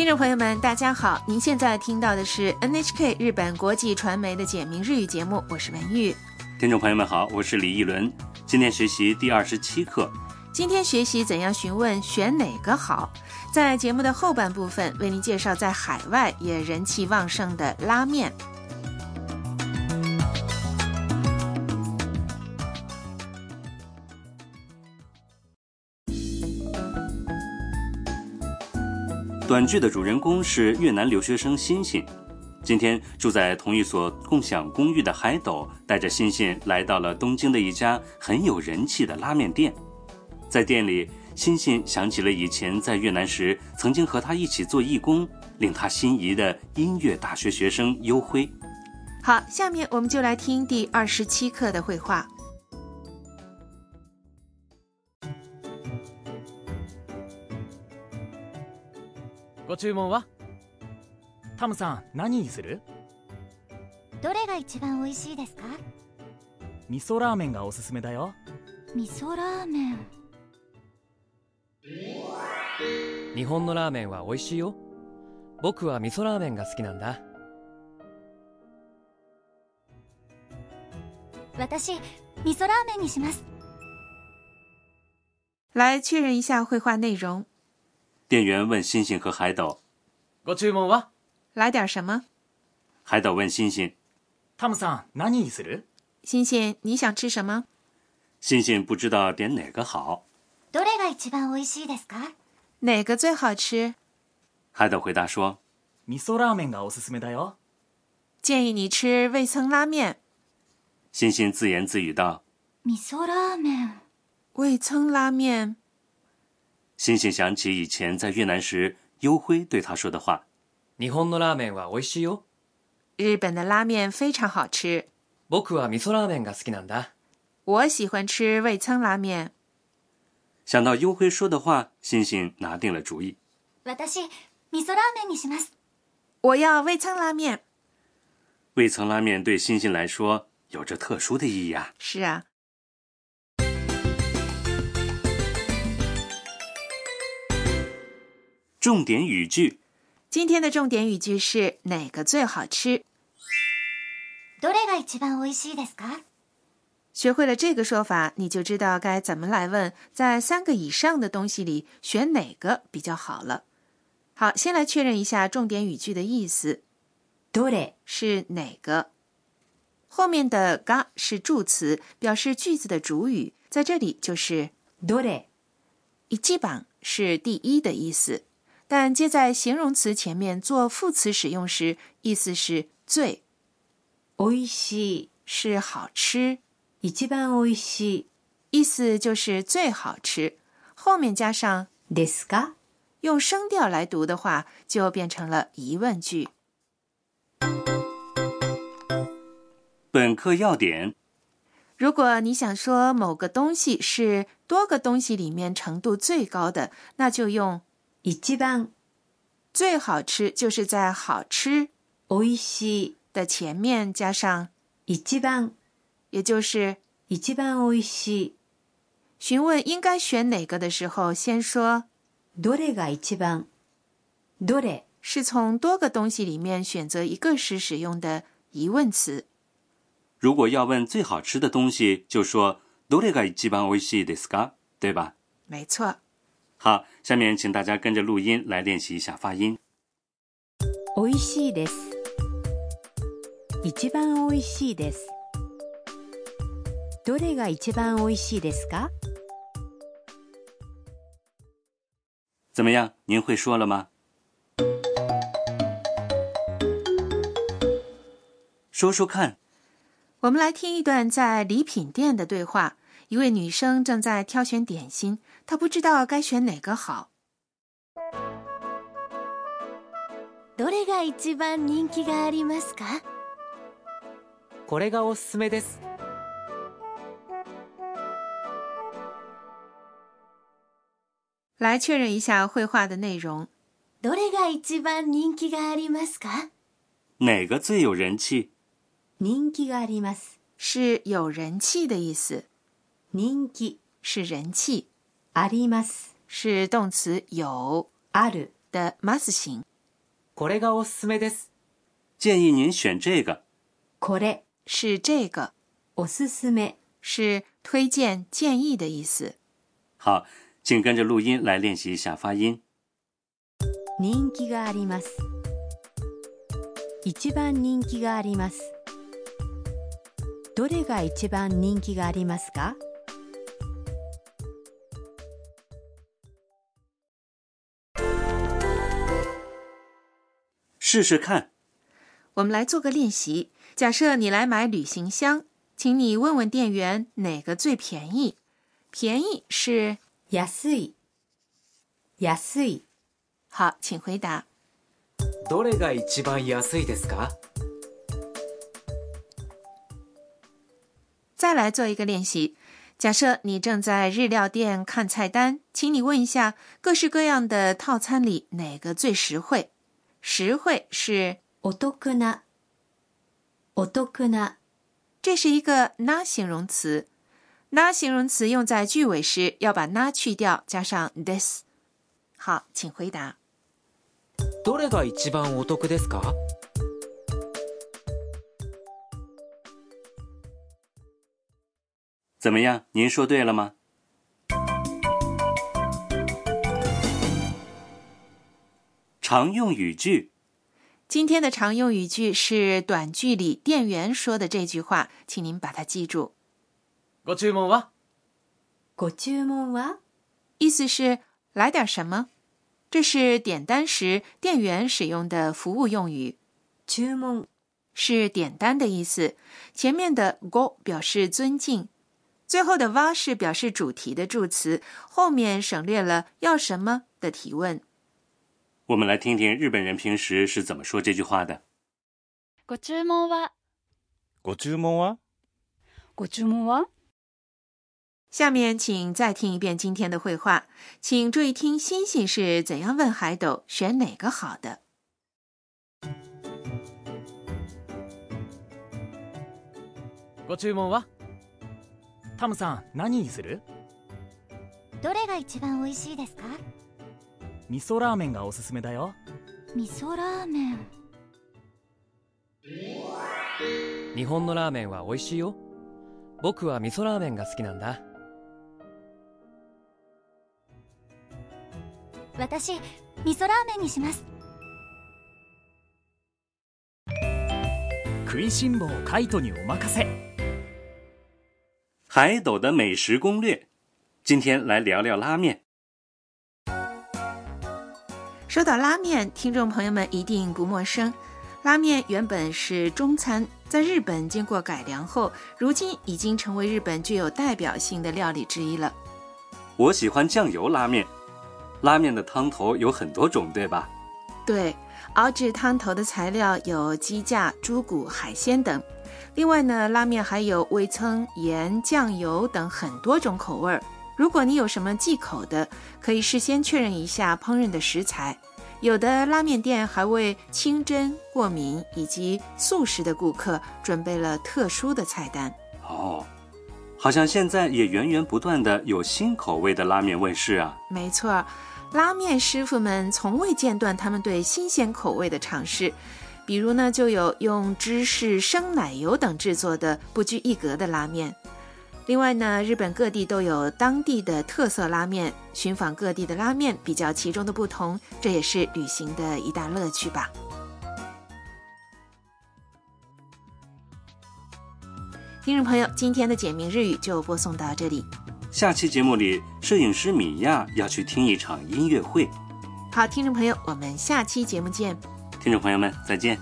听众朋友们，大家好！您现在听到的是 NHK 日本国际传媒的简明日语节目，我是文玉。听众朋友们好，我是李一伦。今天学习第二十七课。今天学习怎样询问选哪个好。在节目的后半部分，为您介绍在海外也人气旺盛的拉面。短剧的主人公是越南留学生欣欣。今天住在同一所共享公寓的海斗带着欣欣来到了东京的一家很有人气的拉面店。在店里，欣欣想起了以前在越南时曾经和他一起做义工、令他心仪的音乐大学学生优辉。好，下面我们就来听第二十七课的绘画。ご注文は？タムさん何にする？どれが一番美味しいですか？味噌ラーメンがおすすめだよ。味噌ラーメン。日本のラーメンは美味しいよ。僕は味噌ラーメンが好きなんだ。私味噌ラーメンにします。来确认一下绘画内容。店员问欣欣和海斗ご注文は来点什么？海斗问欣欣，タムさん何にする欣欣，你想吃什么？欣欣不知道点哪个好。どれが一番美味しいですか哪个最好吃？海斗回答说味噌ラーメンがおすすめだよ建议你吃味噌拉面。：“欣欣自言自语道。味噌ラーメン味噌拉面。” 欣欣想起以前在越南时，优辉对他说的话。日本のラーメンは美味しいよ日本的拉面非常好吃，僕は味噌ラーメンが好きなんだ我喜欢吃味噌拉面。想到优辉说的话，欣欣拿定了主意。私味噌ラーメンにします我要味噌拉面。味噌拉面对欣欣来说有着特殊的意义啊。是啊， 重点语句：今天的重点语句是哪个最好吃？どれが一番美味しいですか学会了这个说法，你就知道该怎么来问，在三个以上的东西里选哪个比较好了。好，先来确认一下重点语句的意思。どれ是哪个？后面的“が”是助词，表示句子的主语，在这里就是どれ一基本是第一的意思， 但接在形容词前面做副词使用时，意思是最，美味し是好吃，い一番美味しい意思就是最好吃。后面加上ですか用声调来读的话，就变成了疑问句。本课要点：如果你想说某个东西是多个东西里面程度最高的，那就用 一番最好吃，就是在好吃美味しい的前面加上，一番也就是一番美味しい询问应该选哪个的时候，先说どれが一番どれ是从多个东西里面选择一个时使用的疑问词。如果要问最好吃的东西，就说どれが一番美味しいですか，对吧？没错， 好，下面请大家跟着录音来练习一下发音。美味しいです一番美味しいですどれが一番美味しいですか怎么样？您会说了吗？说说看。我们来听一段在礼品店的对话。 一位女生正在挑选点心，她不知道该选哪个好。どれが一番人気がありますかこれがおすすめです来确认一下绘画的内容。どれが一番人気がありますか哪个最有人气？人気があります是有人气的意思， 人気是人气，あります是动词有ある的 mas 形。 これがおすすめです。建议您选这个。これ是这个，おすすめ是推荐、建议的意思。好，请跟着录音来练习一下发音。人気があります一番人気がありますどれが一番人気がありますか 试试看。我们来做个练习。假设你来买旅行箱，请你问问店员哪个最便宜。便宜是安い安い好，请回答。どれが一番安いですか再来做一个练习。假设你正在日料店看菜单，请你问一下各式各样的套餐里哪个最实惠。 实惠是お得なお得な这是一个那形容词。那形容词用在句尾时要把那去掉，加上 this。好，请回答。どれが一番お得ですか怎么样？您说对了吗？ 常用语句，今天的常用语句是短句里店员说的这句话，请您把它记住。ご注文はご注文は意思是来点什么？这是点单时店员使用的服务用语，注文是点单的意思。前面的 go 表示尊敬，最后的哇是表示主题的助词，后面省略了要什么的提问。 我们来听听日本人平时是怎么说这句话的。ご注文はご注文はご注文は下面请再听一遍今天的绘画，请注意听星星是怎样问海斗选哪个好的。ご注文はタムさん何にするどれが一番美味しいですか 味噌ラーメンがおすすめだよ。味噌ラーメン。日本のラーメンは美味しいよ。僕は味噌ラーメンが好きなんだ。私味噌ラーメンにします。食いしん坊カイトにお任せ。海斗的美食攻略，今天来聊聊拉面。说到拉面，听众朋友们一定不陌生。拉面原本是中餐，在日本经过改良后，如今已经成为日本具有代表性的料理之一了。我喜欢酱油拉面，拉面的汤头有很多种，对吧？对，熬制汤头的材料有鸡架、猪骨、海鲜等。另外呢，拉面还有味噌、盐、酱油等很多种口味儿。如果你有什么忌口的，可以事先确认一下烹饪的食材。有的拉面店还为清真、过敏以及素食的顾客准备了特殊的菜单。哦，好像现在也源源不断的有新口味的拉面问世啊。没错，拉面师傅们从未间断他们对新鲜口味的尝试。比如呢，就有用芝士、生奶油等制作的不拘一格的拉面。另外呢，日本各地都有当地的特色拉面，寻访各地的拉面，比较其中的不同，这也是旅行的一大乐趣吧。听众朋友，今天的简明日语就播送到这里。下期节目里，摄影师米娅要去听一场音乐会。好，听众朋友，我们下期节目见。听众朋友们，再见。